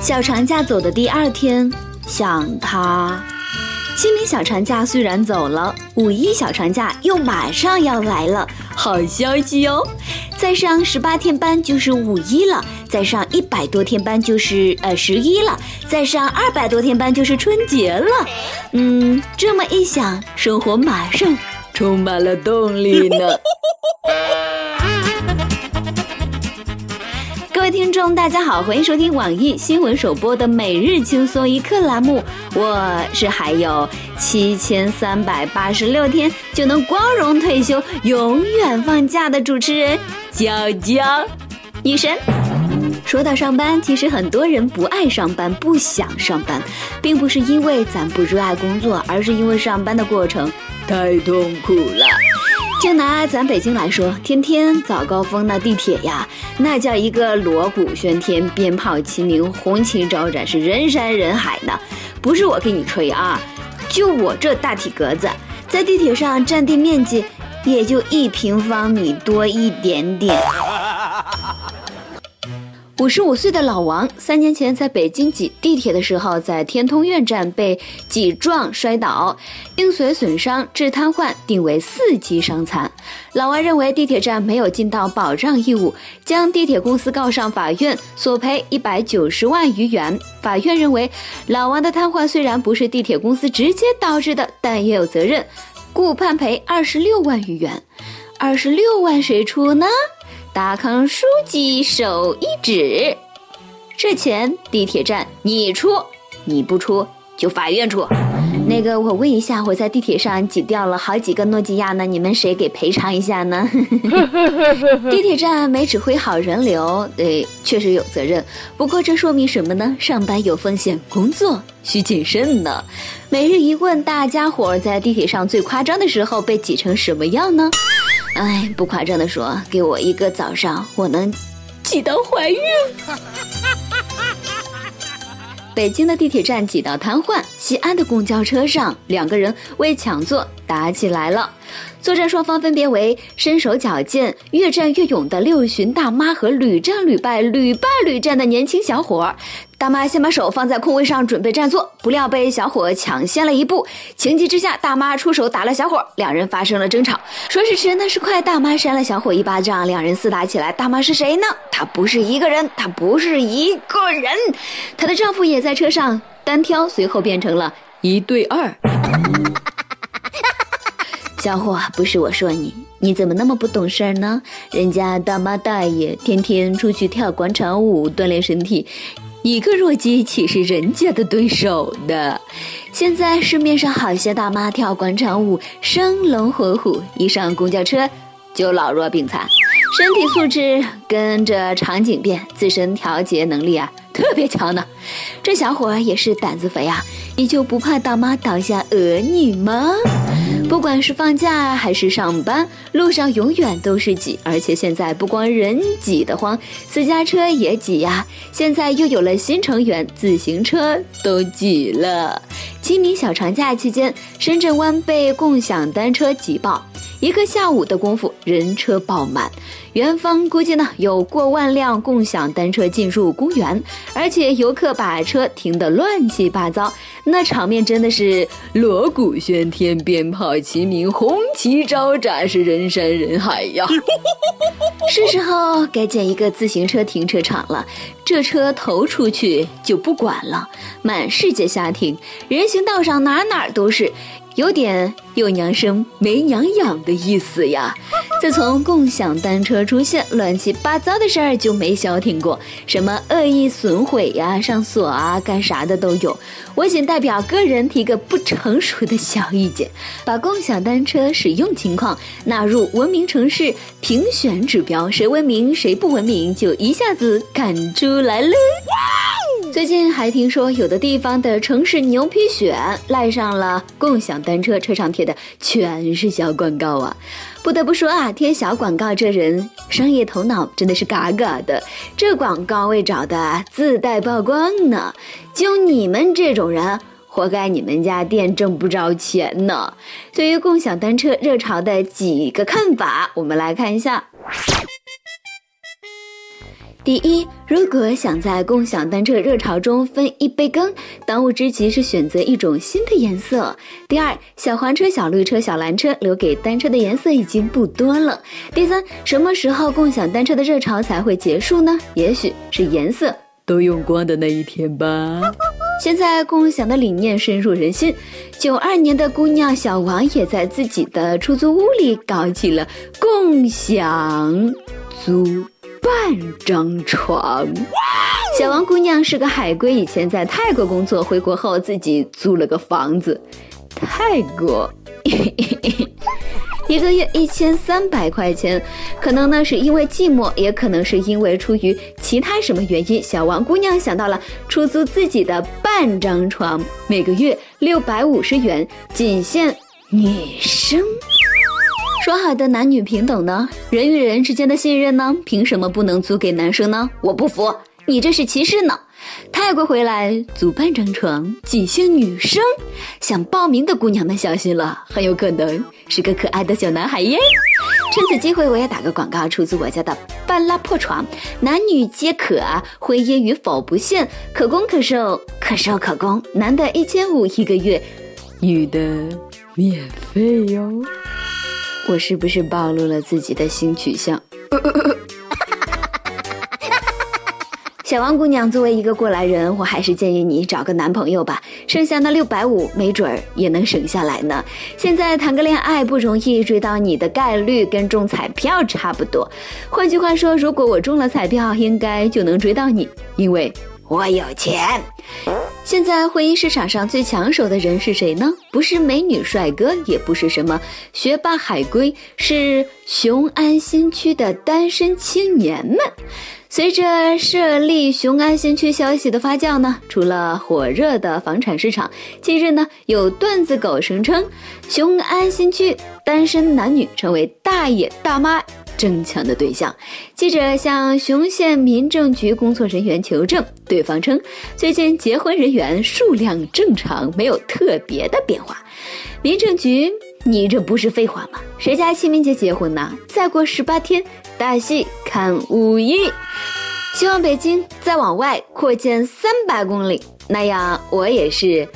小长假走的第二天，想他。清明小长假虽然走了，五一小长假又马上要来了，好消息哦！再上十八天班就是五一了，再上一百多天班就是呃十一了，再上二百多天班就是春节了。嗯，这么一想，生活马上充满了动力呢。大家好，欢迎收听网易新闻首播的每日轻松一刻栏目。我是还有七千三百八十六天就能光荣退休、永远放假的主持人娇娇女神。说到上班，其实很多人不爱上班，不想上班，并不是因为咱不热爱工作，而是因为上班的过程太痛苦了。就拿咱北京来说，天天早高峰那地铁呀，那叫一个锣鼓喧天、鞭炮齐鸣、红旗招展，是人山人海呢。不是我给你吹啊，就我这大体格子，在地铁上占地面积也就一平方米多一点点。五十五岁的老王，三年前在北京挤地铁的时候，在天通苑站被挤撞摔倒，应随损伤致瘫痪，定为四级伤残。老王认为地铁站没有尽到保障义务，将地铁公司告上法院，索赔一百九十万余元。法院认为，老王的瘫痪虽然不是地铁公司直接导致的，但也有责任，故判赔二十六万余元。二十六万谁出呢？达康书记手一指，这钱地铁站你出，你不出就法院出。那个，我问一下，我在地铁上挤掉了好几个诺基亚呢，你们谁给赔偿一下呢？地铁站没指挥好人流，对，确实有责任。不过这说明什么呢？上班有风险，工作需谨慎呢。每日一问，大家伙在地铁上最夸张的时候被挤成什么样呢？哎，不夸张的说，给我一个早上，我能挤到怀孕。北京的地铁站挤到瘫痪，西安的公交车上，两个人为抢座打起来了。作战双方分别为身手矫健、越战越勇的六旬大妈和屡战屡败、屡败屡战的年轻小伙。大妈先把手放在空位上准备占座，不料被小伙抢先了一步。情急之下，大妈出手打了小伙，两人发生了争吵。说时迟，那时快，大妈扇了小伙一巴掌，两人厮打起来。大妈是谁呢？她不是一个人，她不是一个人，她的丈夫也在车上单挑，随后变成了一对二。小伙，不是我说你，你怎么那么不懂事儿呢？人家大妈大爷天天出去跳广场舞锻炼身体。一个弱鸡岂是人家的对手的？现在市面上好些大妈跳广场舞，生龙活虎，一上公交车就老弱病残，身体素质跟着场景变，自身调节能力啊特别强呢。这小伙也是胆子肥啊，你就不怕大妈倒下讹你吗？不管是放假还是上班，路上永远都是挤，而且现在不光人挤得慌，私家车也挤呀。现在又有了新成员，自行车都挤了。清明小长假期间，深圳湾被共享单车挤爆。一个下午的功夫，人车爆满。园方估计呢，有过万辆共享单车进入公园，而且游客把车停得乱七八糟，那场面真的是锣鼓喧天、鞭炮齐鸣、红旗招展，是人山人海呀！是时候该建一个自行车停车场了，这车投出去就不管了，满世界瞎停，人行道上哪哪都是。有点有娘生没娘养的意思呀！自从共享单车出现，乱七八糟的事儿就没消停过，什么恶意损毁呀、上锁啊、干啥的都有。我仅代表个人提个不成熟的小意见，把共享单车使用情况纳入文明城市评选指标，谁文明谁不文明就一下子看出来了。最近还听说，有的地方的城市牛皮癣赖上了共享单车，车上的全是小广告啊！不得不说啊，贴小广告这人商业头脑真的是嘎嘎的。这广告位找的自带曝光呢，就你们这种人，活该你们家店挣不着钱呢。对于共享单车热潮的几个看法，我们来看一下。第一，如果想在共享单车热潮中分一杯羹，当务之急是选择一种新的颜色。第二，小黄车、小绿车、小蓝车留给单车的颜色已经不多了。第三，什么时候共享单车的热潮才会结束呢？也许是颜色都用光的那一天吧。现在共享的理念深入人心，九二年的姑娘小王也在自己的出租屋里搞起了共享租。半张床，小王姑娘是个海归，以前在泰国工作，回国后自己租了个房子。泰国，一个月一千三百块钱，可能呢是因为寂寞，也可能是因为出于其他什么原因，小王姑娘想到了出租自己的半张床，每个月六百五十元，仅限女生。说好的男女平等呢？人与人之间的信任呢？凭什么不能租给男生呢？我不服，你这是歧视呢！泰国回来租半张床，仅限女生。想报名的姑娘们小心了，很有可能是个可爱的小男孩耶！趁此机会，我也打个广告，出租我家的半拉破床，男女皆可，婚姻与否不限，可攻可受，可受可攻。男的一千五一个月，女的免费哟。我是不是暴露了自己的性取向？小王姑娘，作为一个过来人，我还是建议你找个男朋友吧，剩下那六百五，没准儿也能省下来呢。现在谈个恋爱不容易，追到你的概率跟中彩票差不多。换句话说，如果我中了彩票，应该就能追到你，因为我有钱。现在婚姻市场上最抢手的人是谁呢？不是美女帅哥，也不是什么学霸海归，是雄安新区的单身青年们。随着设立雄安新区消息的发酵呢，除了火热的房产市场，近日呢有段子狗声称，雄安新区单身男女成为大爷大妈。争抢的对象，记者向雄县民政局工作人员求证，对方称最近结婚人员数量正常，没有特别的变化。民政局，你这不是废话吗？谁家清明节结婚呢？再过十八天，大戏看五一。希望北京再往外扩建三百公里，那样我也是。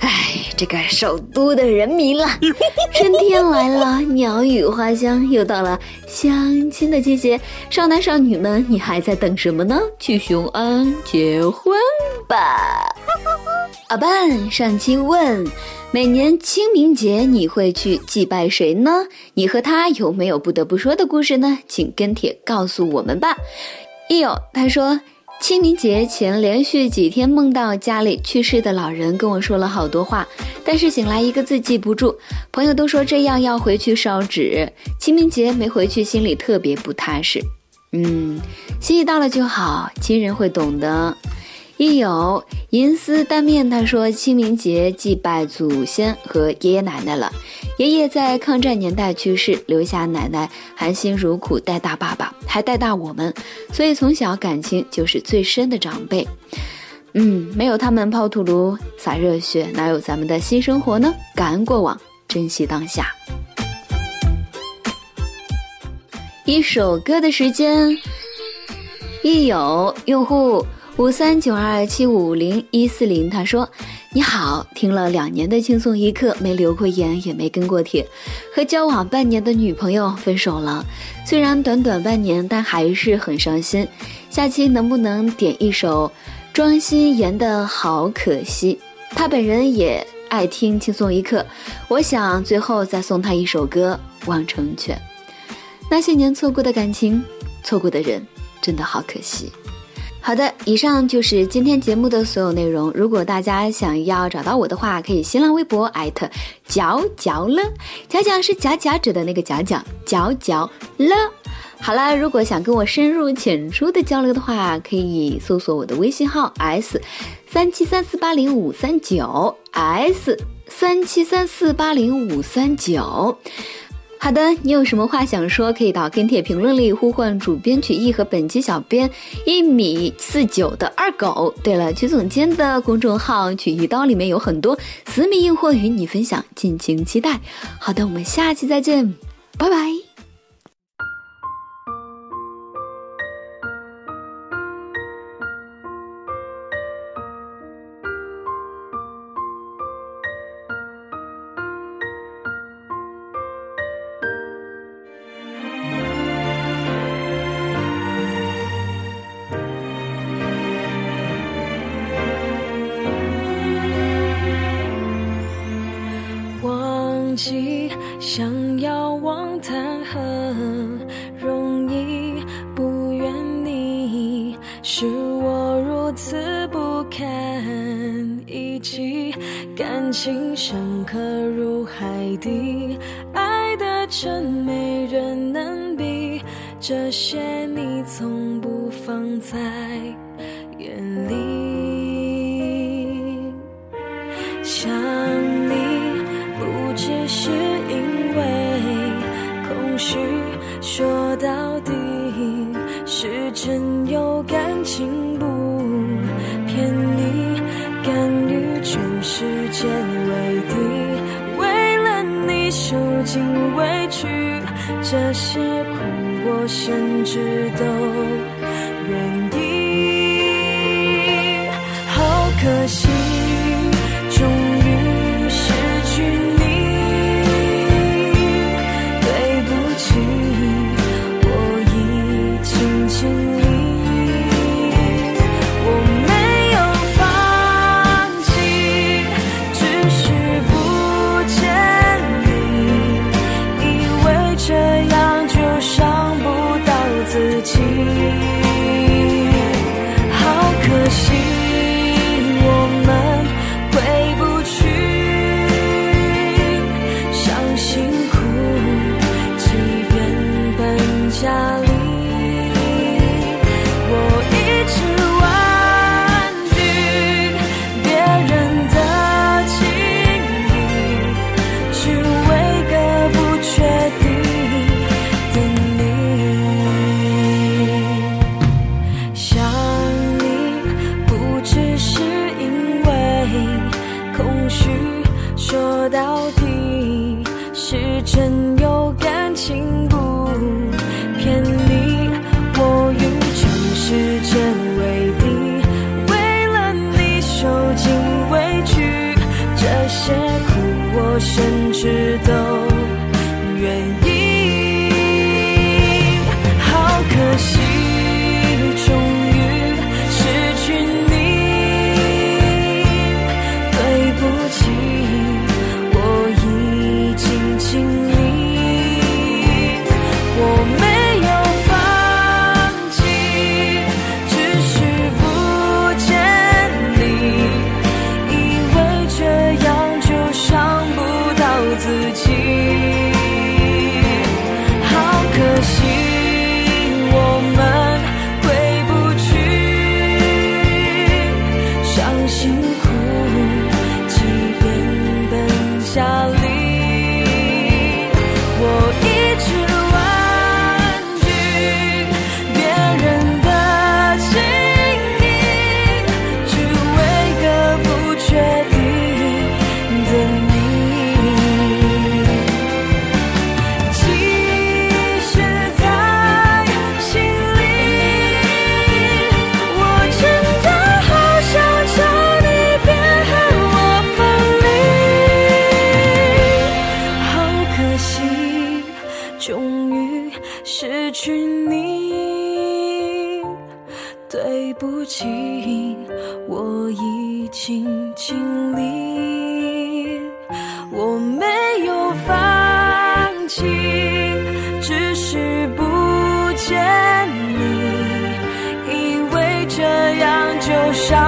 唉，这个首都的人民了，春天来了，鸟语花香，又到了相亲的季节。少男少女们，你还在等什么呢？去雄安结婚吧！阿半上期问，每年清明节你会去祭拜谁呢？你和他有没有不得不说的故事呢？请跟帖告诉我们吧。一友，他说。清明节前连续几天梦到家里去世的老人，跟我说了好多话，但是醒来一个字记不住。朋友都说这样要回去烧纸，清明节没回去，心里特别不踏实。嗯，心意到了就好，亲人会懂的。一有银丝单面，他说清明节祭拜祖先和爷爷奶奶了。爷爷在抗战年代去世，留下奶奶含辛茹苦带大爸爸，还带大我们，所以从小感情就是最深的长辈。嗯，没有他们抛土炉洒热血，哪有咱们的新生活呢？感恩过往，珍惜当下。一首歌的时间，一有用户。五三九二七五零一四零，他说：“你好，听了两年的轻松一刻，没留过言，也没跟过帖，和交往半年的女朋友分手了。虽然短短半年，但还是很伤心。下期能不能点一首庄心妍的好可惜？他本人也爱听轻松一刻，我想最后再送他一首歌《望成全》。那些年错过的感情，错过的人，真的好可惜。”好的，以上就是今天节目的所有内容。如果大家想要找到我的话，可以新浪微博艾特角角了，角角是假假指的那个角角，角角了。好了，如果想跟我深入浅出的交流的话，可以搜索我的微信号 s 三七三四八零五三九 s 三七三四八零五三九。好的，你有什么话想说，可以到跟帖评论里呼唤主编曲艺和本期小编一米四九的二狗。对了，曲总监的公众号曲一刀里面有很多私密硬货与你分享，敬请期待。好的，我们下期再见，拜拜。看一起，感情深刻入海底，爱的真没人能比。这些你从不放在眼里，想你，不只是因为空虚，说到底是真有感情。为敌，为了你受尽委屈，这些苦我甚至都愿意。好可惜。到底是真 shine.